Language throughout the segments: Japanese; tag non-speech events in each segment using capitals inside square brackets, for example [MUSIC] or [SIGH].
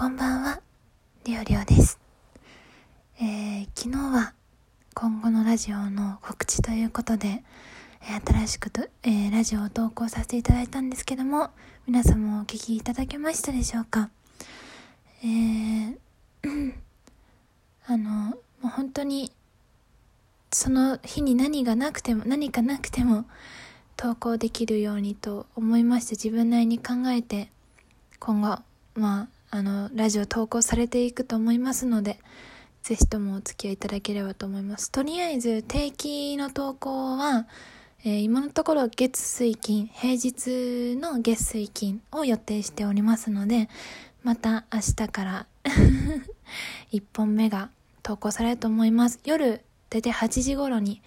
こんばんは、りょうりょうです。えー、昨日は今後のラジオの告知ということで、えー、新しくと、えー、ラジオを投稿させていただいたんですけども、皆さんもお聞きいただけましたでしょうか？えー、あの、もう本当に、その日に何がなくても、何かなくても、投稿できるようにと思いまして自分なりに考えて今後まああのラジオ投稿されていくと思いますのでぜひともお付き合いいただければと思いますとりあえず定期の投稿は、えー、今のところ月水金平日の月水金を予定しておりますのでまた明日から [LAUGHS] 1本目が投稿されると思います夜大体8時頃に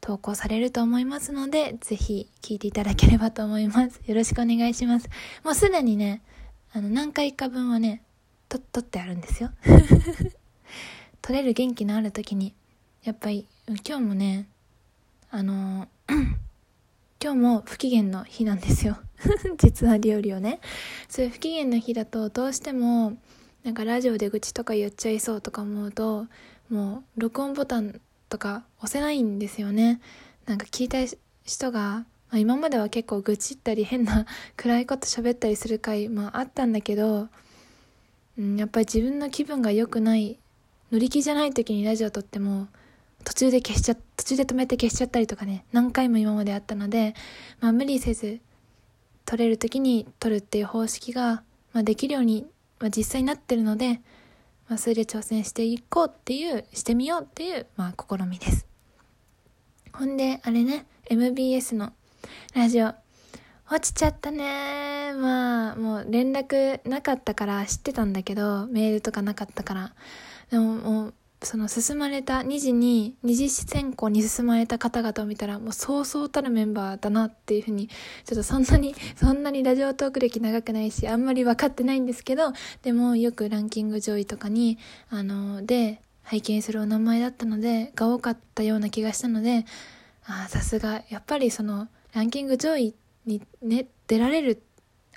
投稿されると思いますので、ぜひ聞いていただければと思います。よろしくお願いします。もうすでにね、あの、何回か分はね、と、撮ってあるんですよ。[LAUGHS] 撮れる元気のある時に、やっぱり、今日もね、あの、[CLEARS THROAT] 今日も不機嫌の日なんですよ。[LAUGHS] 実は料理をね。そういう不機嫌の日だと、どうしても、なんかラジオで愚痴とか言っちゃいそうとか思うと、もう、録音ボタンとか押せないんですよね。なんか聞いた人が、まあ、今までは結構愚痴ったり変な [LAUGHS] 暗いこと喋ったりする回もあったんだけど、うん、やっぱり自分の気分が良くない乗り気じゃない時にラジオ撮っても途中で消しちゃ途中で止めて消しちゃったりとかね何回も今まであったので、まあ、無理せず撮れる時に撮るっていう方式が、まあ、できるように、まあ、実際になってるのでまあ、それで挑戦していこうっていう、してみようっていう、まあ、試みです。ほんで、あれね、MBS のラジオ、落ちちゃったね。まあ、もう連絡なかったから知ってたんだけど、メールとかなかったから。でももう、その進まれた、2時に、二次選考に進まれた方々を見たら、もうそうそうたるメンバーだなっていうふうに、ちょっとそんなに、[LAUGHS] そんなにラジオトーク歴長くないし、あんまり分かってないんですけど、でもよくランキング上位とかに、あの、で、拝見するお名前だったので、が多かったような気がしたので、ああ、さすが、やっぱりその、ランキング上位にね、出られる、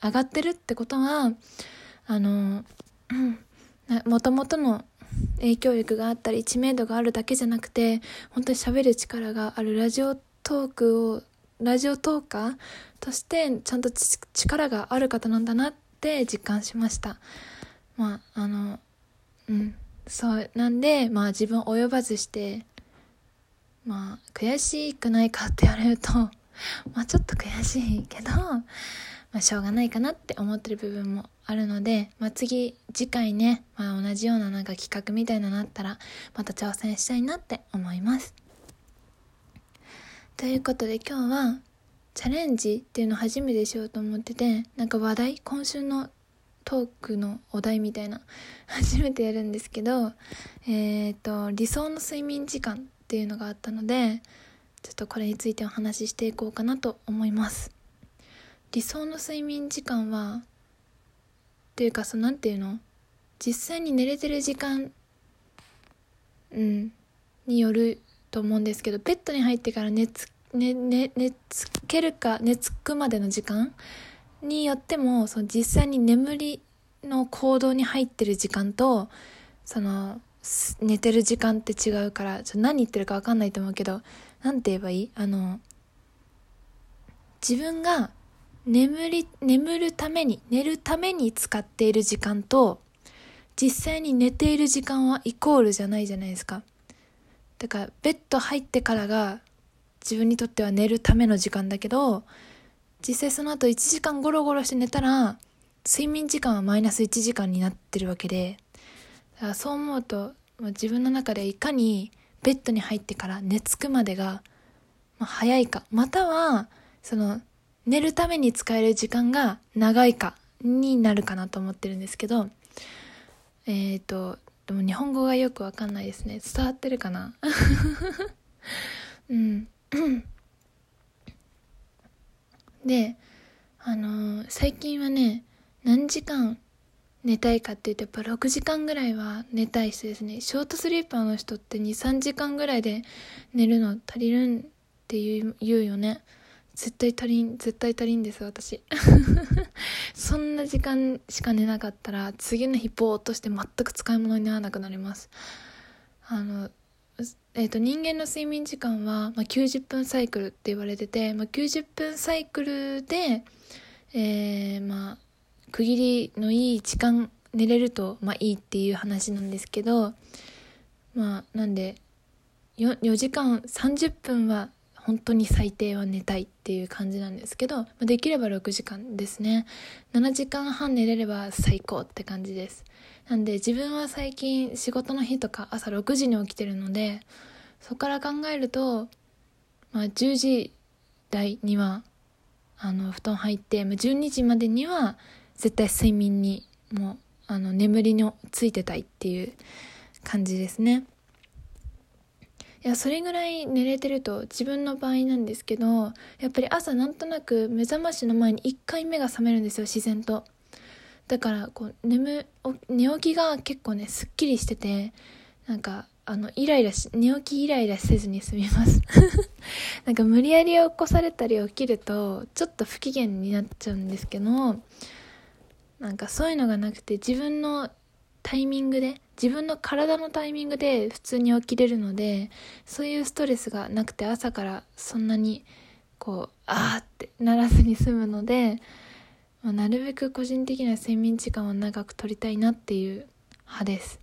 上がってるってことは、あの、もともとの影響力があったり知名度があるだけじゃなくて本当に喋る力があるラジオトークをラジオトーカーとしてちゃんと力がある方なんだなって実感しました。まああのうんそうなんでまあ自分及ばずしてまあ悔しくないかって言われるとまあちょっと悔しいけどまあ、しょうがないかなって思ってる部分もあるので、まあ、次、次回ね、まあ、同じようななんか企画みたいなのあったら、また挑戦したいなって思います。ということで今日は、チャレンジっていうのを初めてしようと思ってて、なんか話題、今週のトークのお題みたいな、初めてやるんですけど、えっ、ー、と、理想の睡眠時間っていうのがあったので、ちょっとこれについてお話ししていこうかなと思います。理想の睡眠時間はっていうかそのなんていうの？実際に寝れてる時間うんによると思うんですけどベッドに入ってから寝つ寝寝寝つけるか寝つくまでの時間によってもその実際に眠りの行動に入ってる時間とその寝てる時間って違うからちょ何言ってるか分かんないと思うけど何て言えばいい？あの自分が眠り、眠るために、寝るために使っている時間と、実際に寝ている時間はイコールじゃないじゃないですか。だから、ベッド入ってからが自分にとっては寝るための時間だけど、実際その後1時間ゴロゴロして寝たら、睡眠時間はマイナス1時間になってるわけで、だからそう思うと、自分の中でいかにベッドに入ってから寝つくまでが、まあ、早いか、または、その、寝るために使える時間が長いかになるかなと思ってるんですけど、えっ、ー、と、でも日本語がよくわかんないですね。伝わってるかな？[LAUGHS] うん。で、あのー、最近はね、何時間寝たいかって言うとやっぱ6時間ぐらいは寝たい人ですね。ショートスリーパーの人って2、3時間ぐらいで寝るの足りるんって言うよね。絶対足りん絶対足りんです私 [LAUGHS] そんな時間しか寝なかったら次の日ぼーっとして全く使い物にならなくなりますあのえーと、人間の睡眠時間は、まあ、90分サイクルって言われてて、まあ、90分サイクルで、えー、まあ区切りのいい時間寝れると、まあ、いいっていう話なんですけどまあなんで 4, 4時間30分は本当に最低は寝たいっていう感じなんですけどできれば6時間ですね。7時間半寝れれば最高って感じです。なんで自分は最近仕事の日とか朝6時に起きてるのでそこから考えると、まあ、10時台にはあの布団入って、まあ、12時までには絶対睡眠にもうあの眠りのついてたいっていう感じですね。いやそれぐらい寝れてると自分の場合なんですけどやっぱり朝なんとなく目覚ましの前に1回目が覚めるんですよ自然と。だからこう眠寝起きが結構ねすっきりしててなんかあのイライラし寝起きイライラせずに済みます。[LAUGHS] なんか無理やり起こされたり起きるとちょっと不機嫌になっちゃうんですけどなんかそういうのがなくて自分のタイミングで自分の体のタイミングで普通に起きれるのでそういうストレスがなくて朝からそんなにこうあーってならずに済むので、まあ、なるべく個人的な睡眠時間を長く取りたいなっていう派です。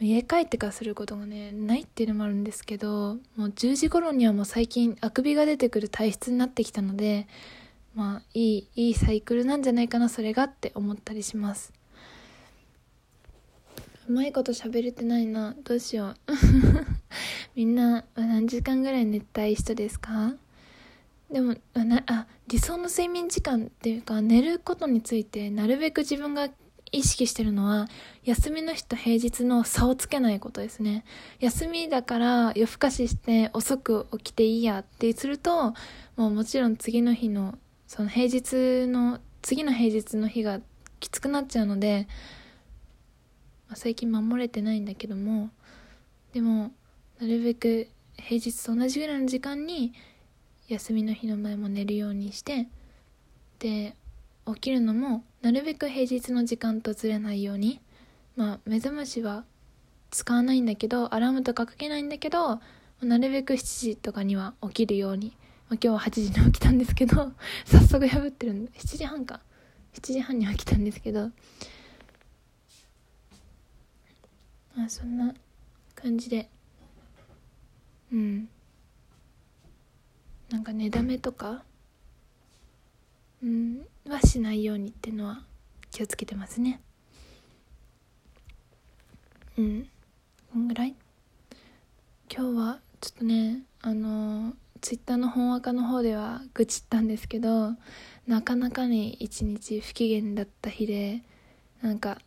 家帰ってからすることがねないっていうのもあるんですけどもう10時頃にはもう最近あくびが出てくる体質になってきたのでまあいいいいサイクルなんじゃないかなそれがって思ったりします。うまいこと喋れてないな。どうしよう。[LAUGHS] みんな何時間ぐらい寝たい人ですか？でもああ理想の睡眠時間っていうか寝ることについてなるべく自分が意識してるのは休みの日と平日の差をつけないことですね。休みだから夜更かしして遅く起きていいやってするともうもちろん次の日のその平日の次の平日の日がきつくなっちゃうので、まあ、最近守れてないんだけどもでもなるべく平日と同じぐらいの時間に休みの日の前も寝るようにしてで起きるのもなるべく平日の時間とずれないようにまあ目覚ましは使わないんだけどアラームとかかけないんだけどなるべく7時とかには起きるようにまあ、今日は8時に起きたんですけど [LAUGHS] 早速破ってるんで7時半か。7時半に起きたんですけど。まあそんな感じで。うん。なんか寝だめとかうんはしないようにっていうのは気をつけてますね。うん。こんぐらい？今日はちょっとねあのーツイッターの本赤の方では愚痴ったんですけどなかなかに一日不機嫌だった日でなんか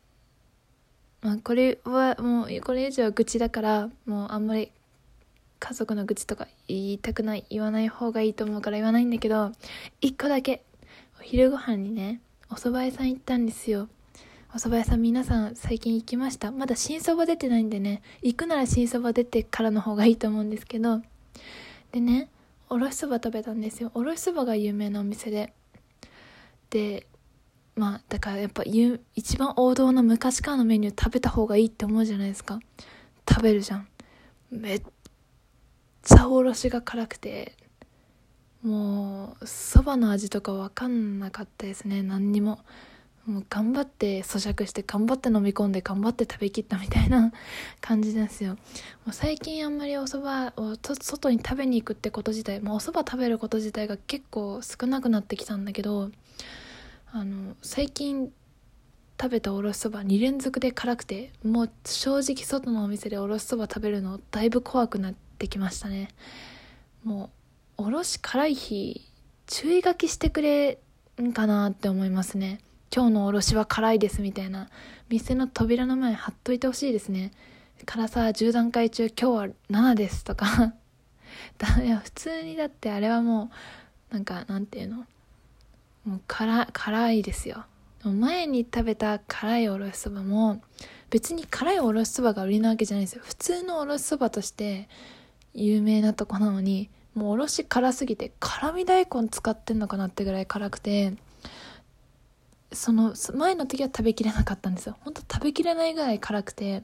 まあこれはもうこれ以上は愚痴だからもうあんまり家族の愚痴とか言いたくない言わない方がいいと思うから言わないんだけど一個だけお昼ご飯にねお蕎麦屋さん行ったんですよ。お蕎麦屋さん皆さん最近行きました。まだ新そば出てないんでね行くなら新そば出てからの方がいいと思うんですけどでねおろしそば食べたんですよ。おろしそばが有名なお店で。でまあだからやっぱ一番王道の昔からのメニュー食べた方がいいって思うじゃないですか。食べるじゃん。めっちゃおろしが辛くて。もうそばの味とか分かんなかったですね。何にも。もう頑張って咀嚼して頑張って飲み込んで頑張って食べきったみたいな [LAUGHS] 感じですよ。もう最近あんまりお蕎麦を外に食べに行くってこと自体もうお蕎麦食べること自体が結構少なくなってきたんだけどあの最近食べたおろしそば2連続で辛くてもう正直外のお店でおろしそば食べるのだいぶ怖くなってきましたね。もうおろし辛い日注意書きしてくれんかなって思いますね。今日のおろしは辛いですみたいな。店の扉の前貼っといてほしいですね。辛さ10段階中今日は7ですとか。[LAUGHS] いや普通にだってあれはもうなんかなんていうの？もう辛辛いですよ。前に食べた辛いおろしそばも別に辛いおろしそばが売りなわけじゃないですよ。普通のおろしそばとして有名なとこなのにもうおろし辛すぎて辛味大根使ってんのかなってぐらい辛くて。その前の時は食べきれなかったんですよ。ほんと食べきれないぐらい辛くて。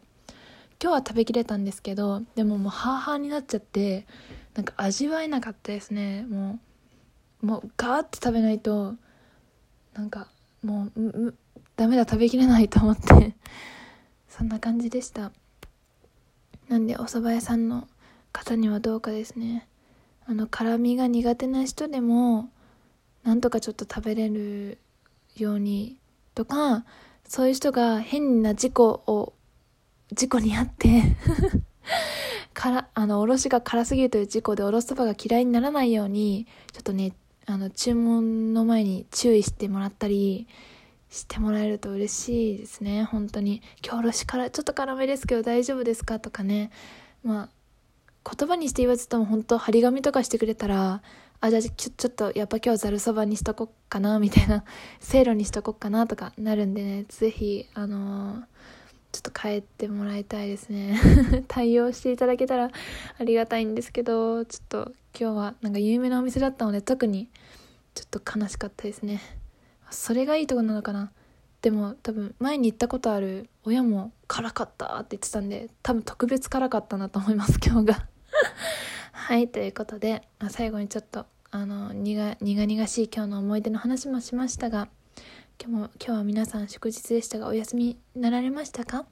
今日は食べきれたんですけどでももうハーハーになっちゃってなんか味わえなかったですね。もうもうガーって食べないとなんかもううダメだ食べきれないと思って。[LAUGHS] そんな感じでした。なんでお蕎麦屋さんの方にはどうかですね。あの辛みが苦手な人でもなんとかちょっと食べれるようにとかそういう人が変な事故を事故にあって [LAUGHS] からあのおろしが辛すぎるという事故でおろしそばが嫌いにならないようにちょっとねあの注文の前に注意してもらったりしてもらえると嬉しいですね。本当に。今日おろしからちょっと辛めですけど大丈夫ですか？とかね。まあ言葉にして言わずとも本当張り紙とかしてくれたらあじゃあちょちょっとやっぱ今日ざるそばにしとこっかなみたいな [LAUGHS] せいろにしとこっかなとかなるんでね是非あのー、ちょっと帰ってもらいたいですね。[LAUGHS] 対応していただけたらありがたいんですけどちょっと今日はなんか有名なお店だったので特にちょっと悲しかったですね。それがいいとこなのかな。でも多分前に行ったことある親も辛かったって言ってたんで多分特別辛かったなと思います今日が。[LAUGHS] はいということで、まあ、最後にちょっとあの苦々しい今日の思い出の話もしましたが今日も今日は皆さん祝日でしたがお休みになられましたか？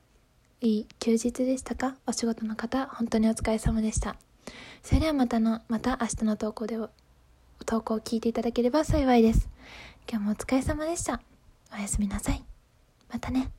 いい休日でしたか？お仕事の方本当にお疲れ様でした。それではまたのまた明日の投稿で投稿を聞いていただければ幸いです。今日もお疲れ様でした。おやすみなさい。またね。